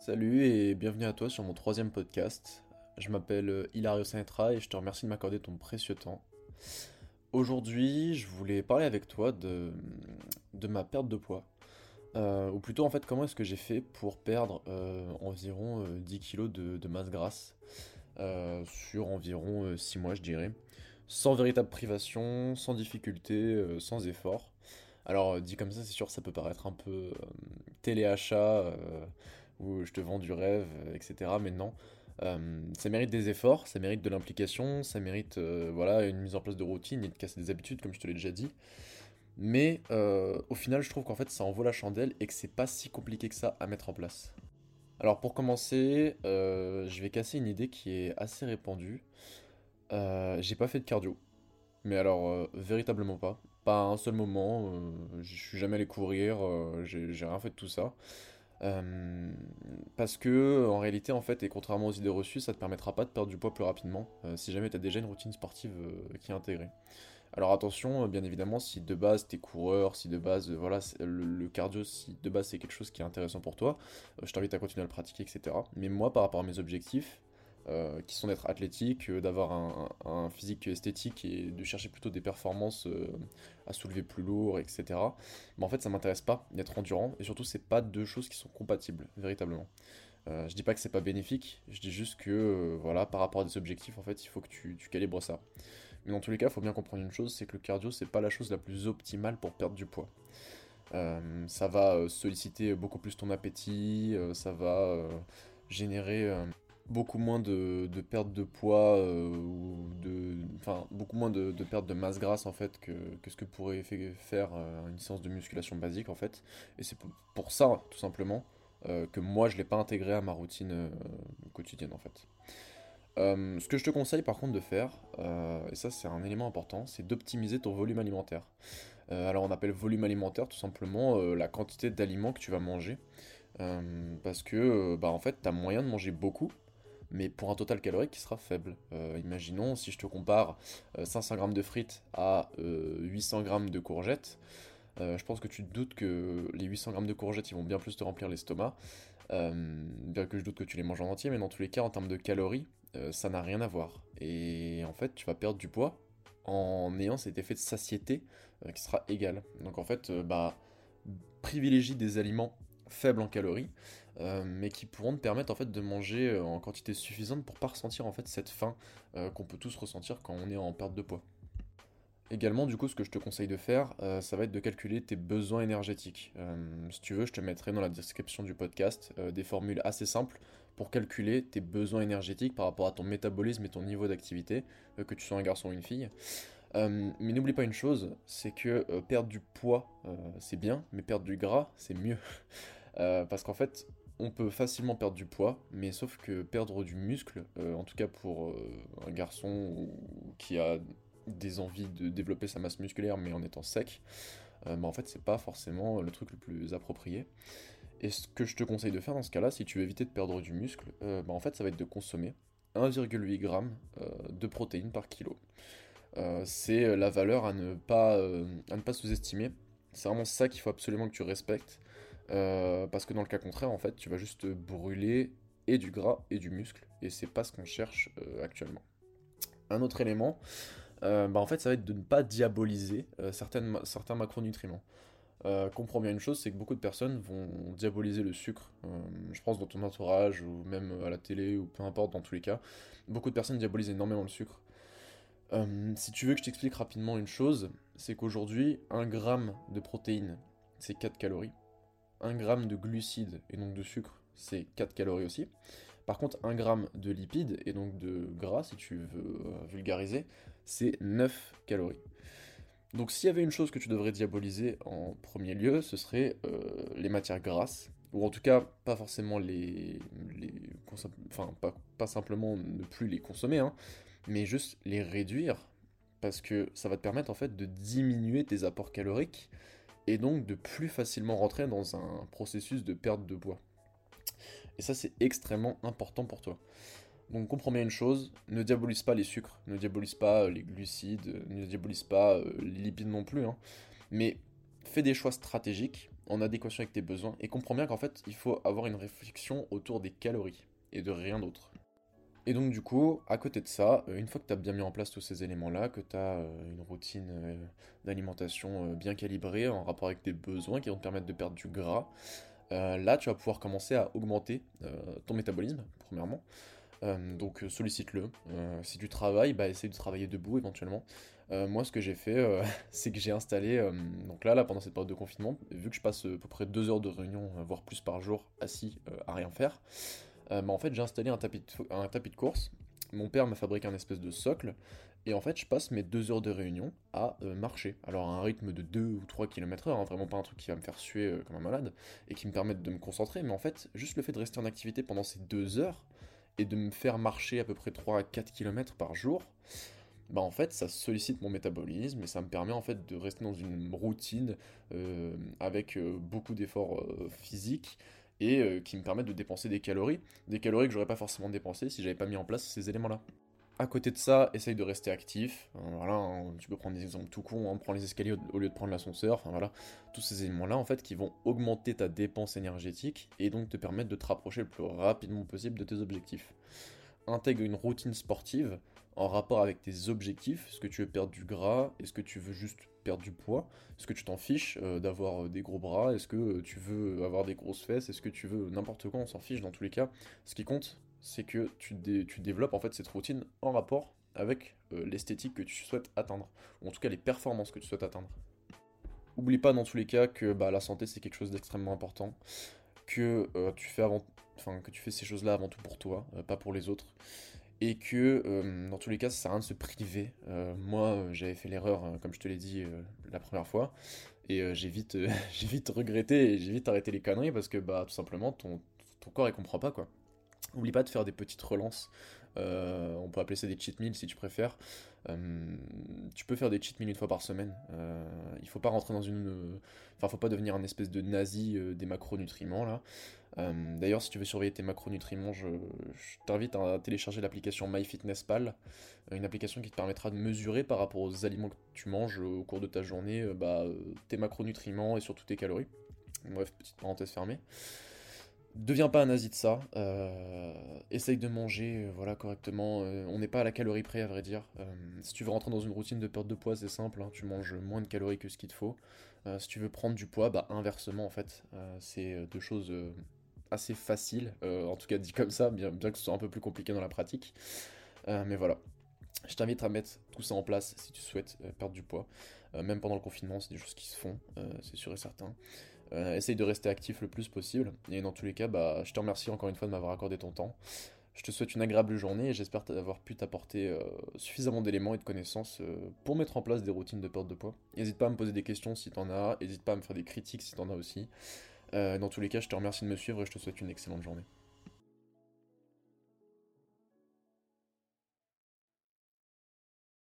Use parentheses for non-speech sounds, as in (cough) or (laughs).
Salut et bienvenue à toi sur mon troisième podcast. Je m'appelle euh, Hilario Sanetra et je te remercie de m'accorder ton précieux temps. Aujourd'hui, je voulais parler avec toi de, ma perte de poids. Euh, ou plutôt, en fait, comment est-ce que j'ai fait pour perdre euh, environ 10 kg de, de, masse grasse sur environ 6 mois, je dirais. Sans véritable privation, sans difficulté, sans effort. Alors, dit comme ça, c'est sûr, ça peut paraître un peu téléachat où je te vends du rêve, euh, etc. Mais non, euh, ça mérite des efforts, ça mérite de l'implication, ça mérite euh, voilà, une mise en place de routine et de casser des habitudes, comme je te l'ai déjà dit. Mais au final, je trouve qu'en fait, ça en vaut la chandelle et que c'est pas si compliqué que ça à mettre en place. Alors pour commencer, je vais casser une idée qui est assez répandue. j'ai pas fait de cardio. Mais alors, véritablement pas. Pas un seul moment. je suis jamais allé courir. j'ai rien fait de tout ça. Euh, parce que en réalité en fait et contrairement aux idées reçues ça te permettra pas de perdre du poids plus rapidement euh, si jamais tu as déjà une routine sportive euh, qui est intégrée. Alors attention bien évidemment si de base t'es coureur, si de base voilà le, cardio si de base c'est quelque chose qui est intéressant pour toi, je t'invite à continuer à le pratiquer etc. Mais moi par rapport à mes objectifs, euh, qui sont d'être athlétique, euh, d'avoir un, physique esthétique et de chercher plutôt des performances euh, à soulever plus lourd, etc. Mais en fait, ça m'intéresse pas d'être endurant et surtout, c'est pas deux choses qui sont compatibles véritablement. je dis pas que c'est pas bénéfique, je dis juste que voilà, par rapport à des objectifs, en fait, il faut que tu, calibres ça. Mais dans tous les cas, il faut bien comprendre une chose, c'est que le cardio, c'est pas la chose la plus optimale pour perdre du poids. ça va solliciter beaucoup plus ton appétit, ça va générer beaucoup moins de, perte de poids euh, ou de enfin beaucoup moins de, perte de masse grasse en fait que, ce que pourrait faire euh, une séance de musculation basique en fait et c'est pour, ça tout simplement euh, que moi je l'ai pas intégré à ma routine quotidienne en fait ce que je te conseille par contre de faire, et ça c'est un élément important, c'est d'optimiser ton volume alimentaire. alors on appelle volume alimentaire tout simplement la quantité d'aliments que tu vas manger. parce que bah, en fait tu moyen de manger beaucoup, mais pour un total calorique qui sera faible. Euh, imaginons si je te compare 500 euh, g de frites à 800 euh, g de courgettes, je pense que tu te doutes que les 800 g de courgettes ils vont bien plus te remplir l'estomac, bien que je doute que tu les manges en entier, mais dans tous les cas en termes de calories, ça n'a rien à voir. Et en fait tu vas perdre du poids en ayant cet effet de satiété qui sera égal. Donc en fait, bah, privilégie des aliments faibles en calories, euh, mais qui pourront te permettre en fait de manger euh, en quantité suffisante pour pas ressentir en fait cette faim euh, qu'on peut tous ressentir quand on est en perte de poids. Également, du coup, ce que je te conseille de faire, ça va être de calculer tes besoins énergétiques. si tu veux, je te mettrai dans la description du podcast des formules assez simples pour calculer tes besoins énergétiques par rapport à ton métabolisme et ton niveau d'activité, que tu sois un garçon ou une fille. mais n'oublie pas une chose, c'est que perdre du poids, c'est bien, mais perdre du gras, c'est mieux. Parce qu'en fait, on peut facilement perdre du poids, mais sauf que perdre du muscle, euh, en tout cas pour euh, un garçon qui a des envies de développer sa masse musculaire mais en étant sec, euh, bah, en fait c'est pas forcément le truc le plus approprié. Et ce que je te conseille de faire dans ce cas-là, si tu veux éviter de perdre du muscle, bah, en fait ça va être de consommer 1,8 g de protéines par kilo. c'est la valeur à ne pas sous-estimer. C'est vraiment ça qu'il faut absolument que tu respectes. Euh, parce que dans le cas contraire, en fait, tu vas juste brûler et du gras et du muscle, et c'est pas ce qu'on cherche euh, actuellement. Un autre élément, euh, bah, en fait, ça va être de ne pas diaboliser certains macronutriments. comprends bien une chose, c'est que beaucoup de personnes vont diaboliser le sucre. je pense dans ton entourage ou même à la télé ou peu importe, dans tous les cas, beaucoup de personnes diabolisent énormément le sucre. si tu veux que je t'explique rapidement une chose, c'est qu'aujourd'hui, un gramme de protéines, c'est 4 calories. 1 g de glucides et donc de sucre, c'est 4 calories aussi. Par contre, 1 g de lipides et donc de gras, si tu veux euh, vulgariser, c'est 9 calories. Donc s'il y avait une chose que tu devrais diaboliser en premier lieu, ce serait euh, les matières grasses, ou en tout cas pas forcément les... enfin pas, pas, simplement ne plus les consommer, hein, mais juste les réduire, parce que ça va te permettre en fait de diminuer tes apports caloriques, et donc de plus facilement rentrer dans un processus de perte de poids. Et ça, c'est extrêmement important pour toi. Donc comprends bien une chose, ne diabolise pas les sucres, ne diabolise pas euh, les glucides, ne diabolise pas euh, les lipides non plus, hein. mais fais des choix stratégiques en adéquation avec tes besoins et comprends bien qu'en fait, il faut avoir une réflexion autour des calories et de rien d'autre. Et donc du coup, à côté de ça, euh, une fois que tu as bien mis en place tous ces éléments-là, que tu as euh, une routine euh, d'alimentation bien calibrée en rapport avec tes besoins qui vont te permettre de perdre du gras, là tu vas pouvoir commencer à augmenter ton métabolisme, premièrement. donc sollicite-le. si tu travailles, bah, essaye de travailler debout éventuellement. moi, ce que j'ai fait, (laughs) c'est que j'ai installé, donc là, là, pendant cette période de confinement, vu que je passe à peu près deux heures de réunion, voire plus par jour, assis à rien faire, euh, en fait j'ai installé un tapis, de, course. Mon père m'a fabriqué un espèce de socle. Et en fait, je passe mes deux heures de réunion à euh, marcher. Alors, à un rythme de 2 ou 3 km/h, hein, vraiment pas un truc qui va me faire suer euh, comme un malade et qui me permette de me concentrer. Mais en fait, juste le fait de rester en activité pendant ces deux heures et de me faire marcher à peu près 3 à 4 km par jour, bah en fait, ça sollicite mon métabolisme et ça me permet en fait de rester dans une routine avec beaucoup d'efforts physiques et euh, qui me permettent de dépenser des calories, des calories que j'aurais pas forcément dépensées si j'avais pas mis en place ces éléments-là. À côté de ça, essaye de rester actif. Voilà, hein, tu peux prendre des exemples tout cons, on hein, prend les escaliers au, lieu de prendre l'ascenseur. Enfin voilà, tous ces éléments-là en fait qui vont augmenter ta dépense énergétique et donc te permettre de te rapprocher le plus rapidement possible de tes objectifs. Intègre une routine sportive en rapport avec tes objectifs. Est-ce que tu veux perdre du gras? Est-ce que tu veux juste perdre du poids? Est-ce que tu t'en fiches euh, d'avoir euh, des gros bras? Est-ce que euh, tu veux avoir des grosses fesses? Est-ce que tu veux n'importe quoi? On s'en fiche dans tous les cas. Ce qui compte, c'est que tu, développes en fait cette routine en rapport avec l'esthétique que tu souhaites atteindre, ou en tout cas les performances que tu souhaites atteindre. Oublie pas dans tous les cas que bah, la santé c'est quelque chose d'extrêmement important, que tu fais avant, que tu fais ces choses-là avant tout pour toi, pas pour les autres, et que euh, dans tous les cas ça sert à rien de se priver. Euh, moi euh, j'avais fait l'erreur comme je te l'ai dit la première fois et j'ai vite (laughs) vite regretté et j'ai vite arrêté les conneries parce que bah tout simplement ton, ton corps il comprend pas quoi. Oublie pas de faire des petites relances. on peut appeler ça des cheat meals si tu préfères. tu peux faire des cheat meals une fois par semaine. il faut pas rentrer dans une. Enfin, faut pas devenir un espèce de nazi des macronutriments là. Euh, d'ailleurs, si tu veux surveiller tes macronutriments, je, t'invite à télécharger l'application MyFitnessPal, euh, une application qui te permettra de mesurer par rapport aux aliments que tu manges au cours de ta journée euh, bah, tes macronutriments et surtout tes calories. Bref, petite parenthèse fermée. Deviens pas un nazi de ça. essaye de manger voilà, correctement. on n'est pas à la calorie près, à vrai dire. si tu veux rentrer dans une routine de perte de poids, c'est simple. Hein, tu manges moins de calories que ce qu'il te faut. si tu veux prendre du poids, bah inversement, en fait. c'est deux choses assez facile, euh, en tout cas dit comme ça, bien, bien que ce soit un peu plus compliqué dans la pratique. Euh, mais voilà, je t'invite à mettre tout ça en place si tu souhaites euh, perdre du poids. même pendant le confinement, c'est des choses qui se font, c'est sûr et certain. Essaye de rester actif le plus possible. Et dans tous les cas, bah, je te remercie encore une fois de m'avoir accordé ton temps. Je te souhaite une agréable journée et j'espère avoir pu t'apporter suffisamment d'éléments et de connaissances pour mettre en place des routines de perte de poids. N'hésite pas à me poser des questions si t'en as, n'hésite pas à me faire des critiques si t'en as aussi. Euh, dans tous les cas, je te remercie de me suivre et je te souhaite une excellente journée.